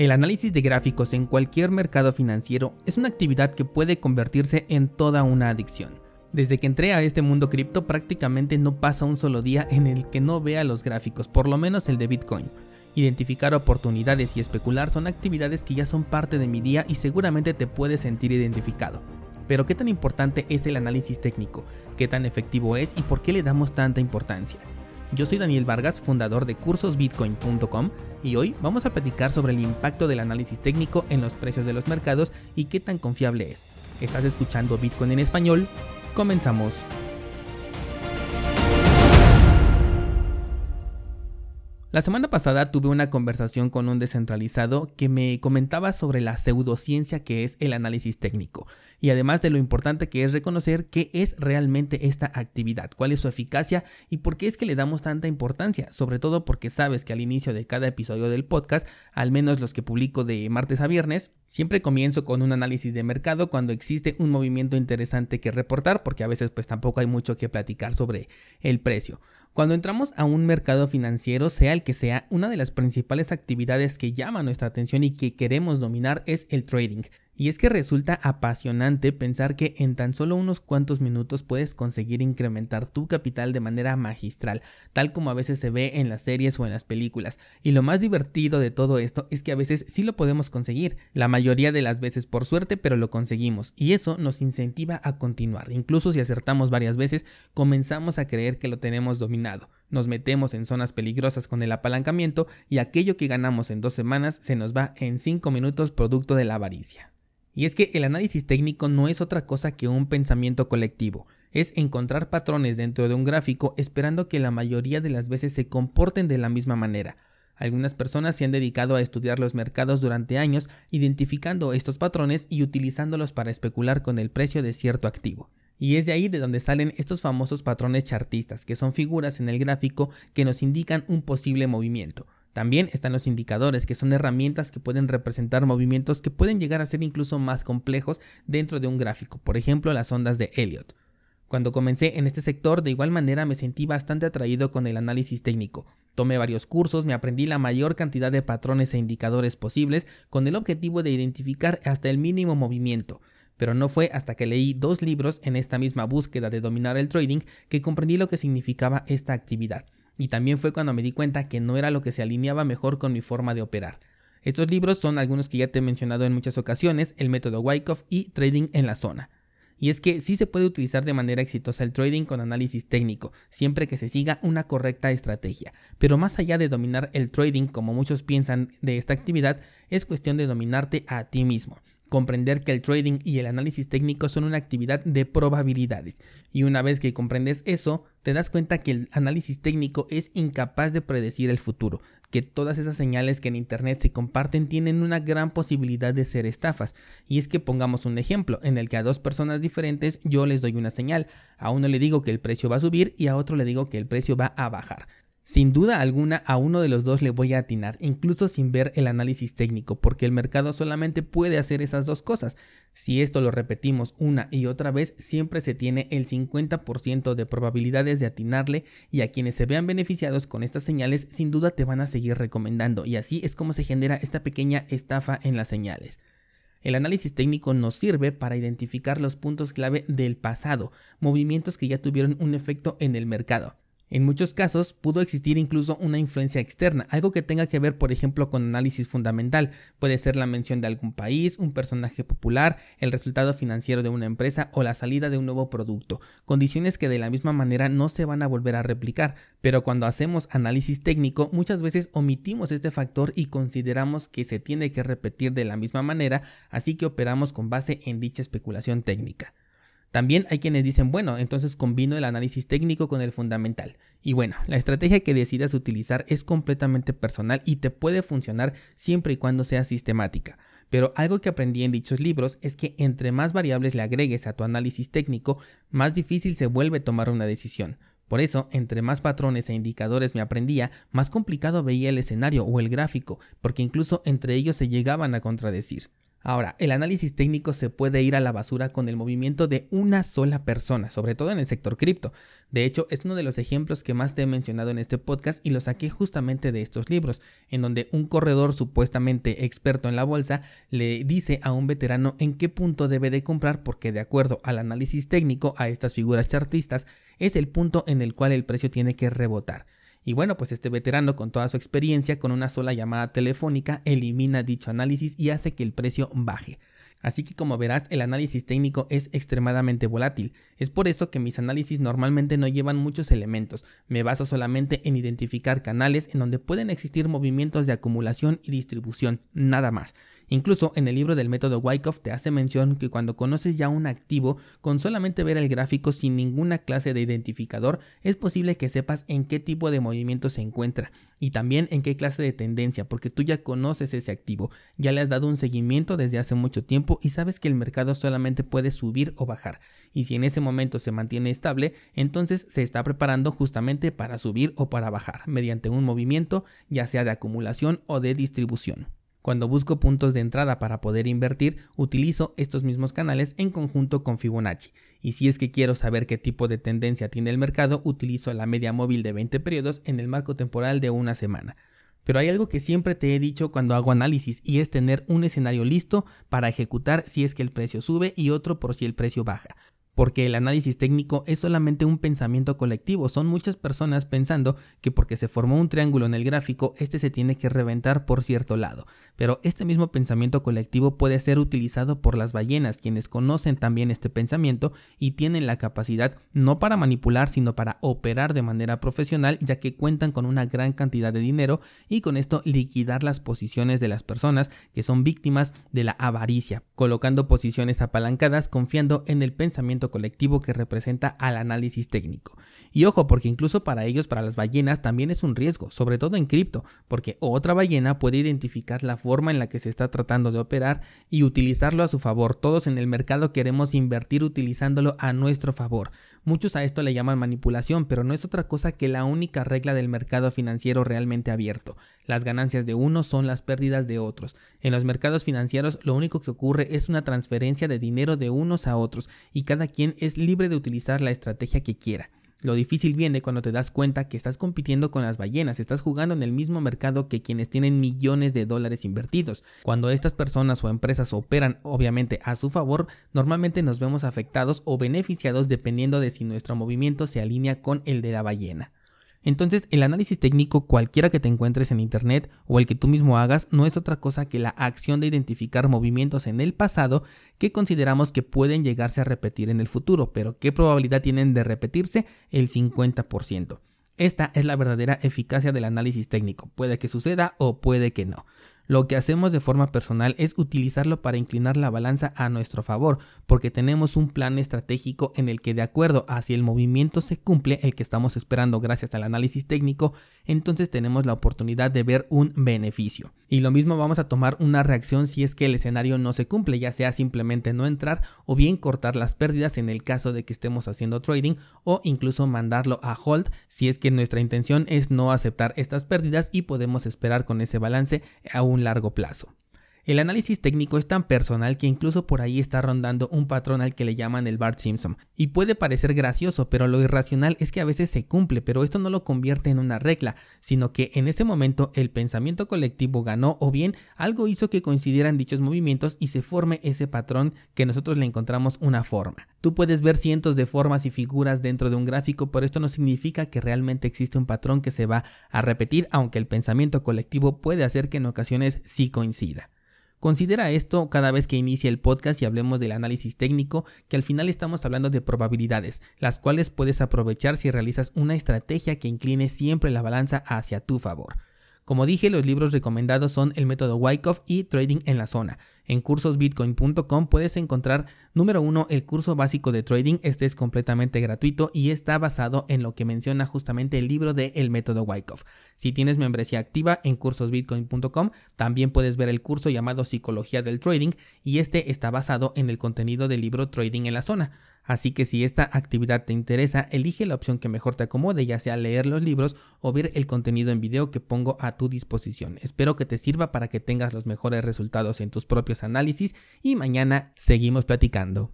El análisis de gráficos en cualquier mercado financiero es una actividad que puede convertirse en toda una adicción. Desde que entré a este mundo cripto prácticamente no pasa un solo día en el que no vea los gráficos, por lo menos el de Bitcoin. Identificar oportunidades y especular son actividades que ya son parte de mi día y seguramente te puedes sentir identificado. Pero ¿qué tan importante es el análisis técnico? ¿Qué tan efectivo es y por qué le damos tanta importancia? Yo soy Daniel Vargas, fundador de cursosbitcoin.com y hoy vamos a platicar sobre el impacto del análisis técnico en los precios de los mercados y qué tan confiable es. Estás escuchando Bitcoin en español, comenzamos. La semana pasada tuve una conversación con un descentralizado que me comentaba sobre la pseudociencia que es el análisis técnico y además de lo importante que es reconocer qué es realmente esta actividad, cuál es su eficacia y por qué es que le damos tanta importancia, sobre todo porque sabes que al inicio de cada episodio del podcast, al menos los que publico de martes a viernes, siempre comienzo con un análisis de mercado cuando existe un movimiento interesante que reportar, porque a veces pues tampoco hay mucho que platicar sobre el precio. Cuando entramos a un mercado financiero, sea el que sea, una de las principales actividades que llama nuestra atención y que queremos dominar es el trading. Y es que resulta apasionante pensar que en tan solo unos cuantos minutos puedes conseguir incrementar tu capital de manera magistral, tal como a veces se ve en las series o en las películas. Y lo más divertido de todo esto es que a veces sí lo podemos conseguir, la mayoría de las veces por suerte, pero lo conseguimos. Y eso nos incentiva a continuar. Incluso si acertamos varias veces, comenzamos a creer que lo tenemos dominado nos metemos en zonas peligrosas con el apalancamiento y aquello que ganamos en dos semanas se nos va en cinco minutos producto de la avaricia. Y es que el análisis técnico no es otra cosa que un pensamiento colectivo, es encontrar patrones dentro de un gráfico esperando que la mayoría de las veces se comporten de la misma manera. Algunas personas se han dedicado a estudiar los mercados durante años, identificando estos patrones y utilizándolos para especular con el precio de cierto activo. Y es de ahí de donde salen estos famosos patrones chartistas, que son figuras en el gráfico que nos indican un posible movimiento. También están los indicadores, que son herramientas que pueden representar movimientos que pueden llegar a ser incluso más complejos dentro de un gráfico, por ejemplo las ondas de Elliot. Cuando comencé en este sector, de igual manera me sentí bastante atraído con el análisis técnico. Tomé varios cursos, me aprendí la mayor cantidad de patrones e indicadores posibles con el objetivo de identificar hasta el mínimo movimiento. Pero no fue hasta que leí dos libros en esta misma búsqueda de dominar el trading que comprendí lo que significaba esta actividad y también fue cuando me di cuenta que no era lo que se alineaba mejor con mi forma de operar. Estos libros son algunos que ya te he mencionado en muchas ocasiones, el método Wyckoff y Trading en la zona. Y es que sí se puede utilizar de manera exitosa el trading con análisis técnico, siempre que se siga una correcta estrategia. Pero más allá de dominar el trading, como muchos piensan de esta actividad, es cuestión de dominarte a ti mismo comprender que el trading y el análisis técnico son una actividad de probabilidades. Y una vez que comprendes eso, te das cuenta que el análisis técnico es incapaz de predecir el futuro, que todas esas señales que en Internet se comparten tienen una gran posibilidad de ser estafas. Y es que pongamos un ejemplo en el que a dos personas diferentes yo les doy una señal. A uno le digo que el precio va a subir y a otro le digo que el precio va a bajar. Sin duda alguna a uno de los dos le voy a atinar, incluso sin ver el análisis técnico, porque el mercado solamente puede hacer esas dos cosas. Si esto lo repetimos una y otra vez, siempre se tiene el 50% de probabilidades de atinarle y a quienes se vean beneficiados con estas señales sin duda te van a seguir recomendando y así es como se genera esta pequeña estafa en las señales. El análisis técnico nos sirve para identificar los puntos clave del pasado, movimientos que ya tuvieron un efecto en el mercado. En muchos casos pudo existir incluso una influencia externa, algo que tenga que ver por ejemplo con análisis fundamental, puede ser la mención de algún país, un personaje popular, el resultado financiero de una empresa o la salida de un nuevo producto, condiciones que de la misma manera no se van a volver a replicar, pero cuando hacemos análisis técnico muchas veces omitimos este factor y consideramos que se tiene que repetir de la misma manera, así que operamos con base en dicha especulación técnica. También hay quienes dicen, bueno, entonces combino el análisis técnico con el fundamental. Y bueno, la estrategia que decidas utilizar es completamente personal y te puede funcionar siempre y cuando sea sistemática. Pero algo que aprendí en dichos libros es que entre más variables le agregues a tu análisis técnico, más difícil se vuelve tomar una decisión. Por eso, entre más patrones e indicadores me aprendía, más complicado veía el escenario o el gráfico, porque incluso entre ellos se llegaban a contradecir. Ahora, el análisis técnico se puede ir a la basura con el movimiento de una sola persona, sobre todo en el sector cripto. De hecho, es uno de los ejemplos que más te he mencionado en este podcast y lo saqué justamente de estos libros, en donde un corredor supuestamente experto en la bolsa le dice a un veterano en qué punto debe de comprar porque de acuerdo al análisis técnico a estas figuras chartistas es el punto en el cual el precio tiene que rebotar. Y bueno, pues este veterano con toda su experiencia con una sola llamada telefónica elimina dicho análisis y hace que el precio baje. Así que como verás, el análisis técnico es extremadamente volátil. Es por eso que mis análisis normalmente no llevan muchos elementos. Me baso solamente en identificar canales en donde pueden existir movimientos de acumulación y distribución, nada más. Incluso en el libro del método Wyckoff te hace mención que cuando conoces ya un activo, con solamente ver el gráfico sin ninguna clase de identificador, es posible que sepas en qué tipo de movimiento se encuentra y también en qué clase de tendencia, porque tú ya conoces ese activo, ya le has dado un seguimiento desde hace mucho tiempo y sabes que el mercado solamente puede subir o bajar. Y si en ese momento se mantiene estable, entonces se está preparando justamente para subir o para bajar, mediante un movimiento ya sea de acumulación o de distribución. Cuando busco puntos de entrada para poder invertir, utilizo estos mismos canales en conjunto con Fibonacci. Y si es que quiero saber qué tipo de tendencia tiene el mercado, utilizo la media móvil de 20 periodos en el marco temporal de una semana. Pero hay algo que siempre te he dicho cuando hago análisis y es tener un escenario listo para ejecutar si es que el precio sube y otro por si el precio baja porque el análisis técnico es solamente un pensamiento colectivo. Son muchas personas pensando que porque se formó un triángulo en el gráfico, este se tiene que reventar por cierto lado. Pero este mismo pensamiento colectivo puede ser utilizado por las ballenas, quienes conocen también este pensamiento y tienen la capacidad no para manipular, sino para operar de manera profesional, ya que cuentan con una gran cantidad de dinero y con esto liquidar las posiciones de las personas que son víctimas de la avaricia, colocando posiciones apalancadas confiando en el pensamiento colectivo que representa al análisis técnico. Y ojo, porque incluso para ellos, para las ballenas, también es un riesgo, sobre todo en cripto, porque otra ballena puede identificar la forma en la que se está tratando de operar y utilizarlo a su favor. Todos en el mercado queremos invertir utilizándolo a nuestro favor. Muchos a esto le llaman manipulación, pero no es otra cosa que la única regla del mercado financiero realmente abierto. Las ganancias de unos son las pérdidas de otros. En los mercados financieros lo único que ocurre es una transferencia de dinero de unos a otros y cada quien es libre de utilizar la estrategia que quiera. Lo difícil viene cuando te das cuenta que estás compitiendo con las ballenas, estás jugando en el mismo mercado que quienes tienen millones de dólares invertidos. Cuando estas personas o empresas operan obviamente a su favor, normalmente nos vemos afectados o beneficiados dependiendo de si nuestro movimiento se alinea con el de la ballena. Entonces, el análisis técnico, cualquiera que te encuentres en Internet o el que tú mismo hagas, no es otra cosa que la acción de identificar movimientos en el pasado que consideramos que pueden llegarse a repetir en el futuro, pero ¿qué probabilidad tienen de repetirse? El 50%. Esta es la verdadera eficacia del análisis técnico. Puede que suceda o puede que no. Lo que hacemos de forma personal es utilizarlo para inclinar la balanza a nuestro favor, porque tenemos un plan estratégico en el que de acuerdo a si el movimiento se cumple, el que estamos esperando gracias al análisis técnico, entonces tenemos la oportunidad de ver un beneficio. Y lo mismo vamos a tomar una reacción si es que el escenario no se cumple, ya sea simplemente no entrar o bien cortar las pérdidas en el caso de que estemos haciendo trading o incluso mandarlo a hold si es que nuestra intención es no aceptar estas pérdidas y podemos esperar con ese balance a largo plazo. El análisis técnico es tan personal que incluso por ahí está rondando un patrón al que le llaman el Bart Simpson. Y puede parecer gracioso, pero lo irracional es que a veces se cumple, pero esto no lo convierte en una regla, sino que en ese momento el pensamiento colectivo ganó o bien algo hizo que coincidieran dichos movimientos y se forme ese patrón que nosotros le encontramos una forma. Tú puedes ver cientos de formas y figuras dentro de un gráfico, pero esto no significa que realmente existe un patrón que se va a repetir, aunque el pensamiento colectivo puede hacer que en ocasiones sí coincida. Considera esto cada vez que inicie el podcast y hablemos del análisis técnico, que al final estamos hablando de probabilidades, las cuales puedes aprovechar si realizas una estrategia que incline siempre la balanza hacia tu favor. Como dije, los libros recomendados son el método Wyckoff y Trading en la zona. En cursosbitcoin.com puedes encontrar, número uno, el curso básico de trading. Este es completamente gratuito y está basado en lo que menciona justamente el libro de El método Wyckoff. Si tienes membresía activa en cursosbitcoin.com, también puedes ver el curso llamado Psicología del Trading y este está basado en el contenido del libro Trading en la zona. Así que si esta actividad te interesa, elige la opción que mejor te acomode, ya sea leer los libros o ver el contenido en video que pongo a tu disposición. Espero que te sirva para que tengas los mejores resultados en tus propios análisis y mañana seguimos platicando.